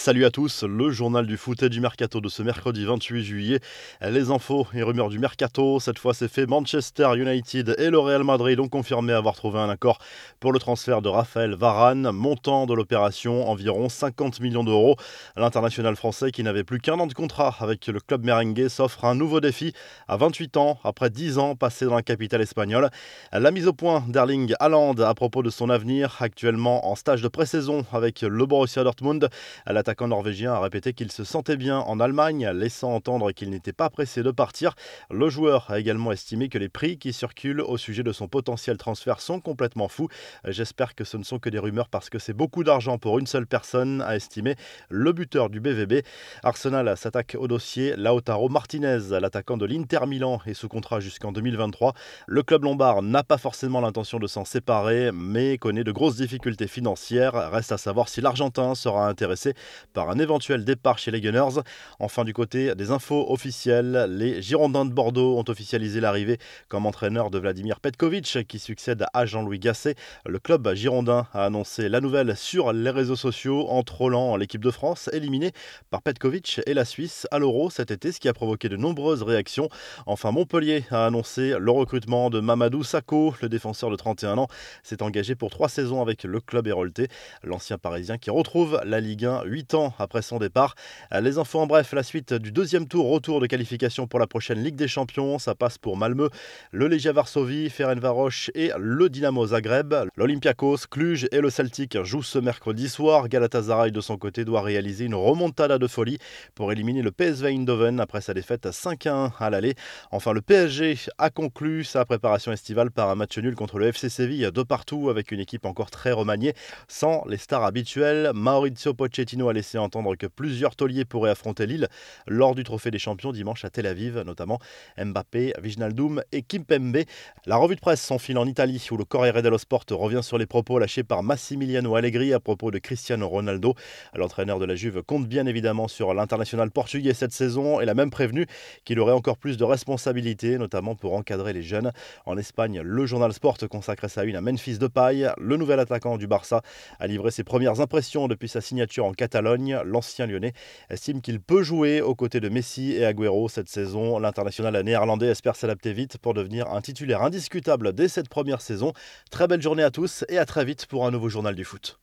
Salut à tous, le journal du foot et du mercato de ce mercredi 28 juillet. Les infos et rumeurs du mercato, cette fois c'est fait. Manchester United et le Real Madrid ont confirmé avoir trouvé un accord pour le transfert de Raphaël Varane, montant de l'opération environ 50 millions d'euros. L'international français qui n'avait plus qu'un an de contrat avec le club merengue s'offre un nouveau défi à 28 ans après 10 ans passés dans la capitale espagnole. La mise au point d'Erling Haaland à propos de son avenir, actuellement en stage de pré-saison avec le Borussia Dortmund. L'attaquant norvégien a répété qu'il se sentait bien en Allemagne, laissant entendre qu'il n'était pas pressé de partir. Le joueur a également estimé que les prix qui circulent au sujet de son potentiel transfert sont complètement fous. J'espère que ce ne sont que des rumeurs parce que c'est beaucoup d'argent pour une seule personne, a estimé le buteur du BVB. Arsenal s'attaque au dossier Lautaro Martinez, l'attaquant de l'Inter Milan, est sous contrat jusqu'en 2023. Le club lombard n'a pas forcément l'intention de s'en séparer, mais connaît de grosses difficultés financières. Reste à savoir si l'Argentin sera intéressé par un éventuel départ chez les Gunners. Enfin, du côté des infos officielles, les Girondins de Bordeaux ont officialisé l'arrivée comme entraîneur de Vladimir Petkovic qui succède à Jean-Louis Gasset. Le club girondin a annoncé la nouvelle sur les réseaux sociaux en trollant l'équipe de France éliminée par Petkovic et la Suisse à l'Euro cet été, ce qui a provoqué de nombreuses réactions. Enfin, Montpellier a annoncé le recrutement de Mamadou Sakho, le défenseur de 31 ans, s'est engagé pour trois saisons avec le club hérolté. L'ancien parisien qui retrouve la Ligue 1 8 après son départ. Les infos en bref, la suite du deuxième tour, retour de qualification pour la prochaine Ligue des Champions. Ça passe pour Malmö, le Legia Varsovie, Ferencvaros et le Dynamo Zagreb. L'Olympiakos, Cluj et le Celtic jouent ce mercredi soir. Galatasaray de son côté doit réaliser une remontada de folie pour éliminer le PSV Eindhoven après sa défaite à 5 1 à l'aller. Enfin, le PSG a conclu sa préparation estivale par un match nul contre le FC Séville de partout avec une équipe encore très remaniée sans les stars habituelles. Maurizio Pochettino laissé entendre que plusieurs tauliers pourraient affronter Lille lors du Trophée des Champions dimanche à Tel Aviv, notamment Mbappé, Wijnaldum et Kimpembe. La revue de presse s'enfile en Italie où le Corriere dello Sport revient sur les propos lâchés par Massimiliano Allegri à propos de Cristiano Ronaldo. L'entraîneur de la Juve compte bien évidemment sur l'international portugais cette saison et l'a même prévenu qu'il aurait encore plus de responsabilités, notamment pour encadrer les jeunes. En Espagne, le journal Sport consacrait sa une à Memphis Depay, le nouvel attaquant du Barça, a livré ses premières impressions depuis sa signature en L'ancien lyonnais estime qu'il peut jouer aux côtés de Messi et Agüero cette saison. L'international néerlandais espère s'adapter vite pour devenir un titulaire indiscutable dès cette première saison. Très belle journée à tous et à très vite pour un nouveau journal du foot.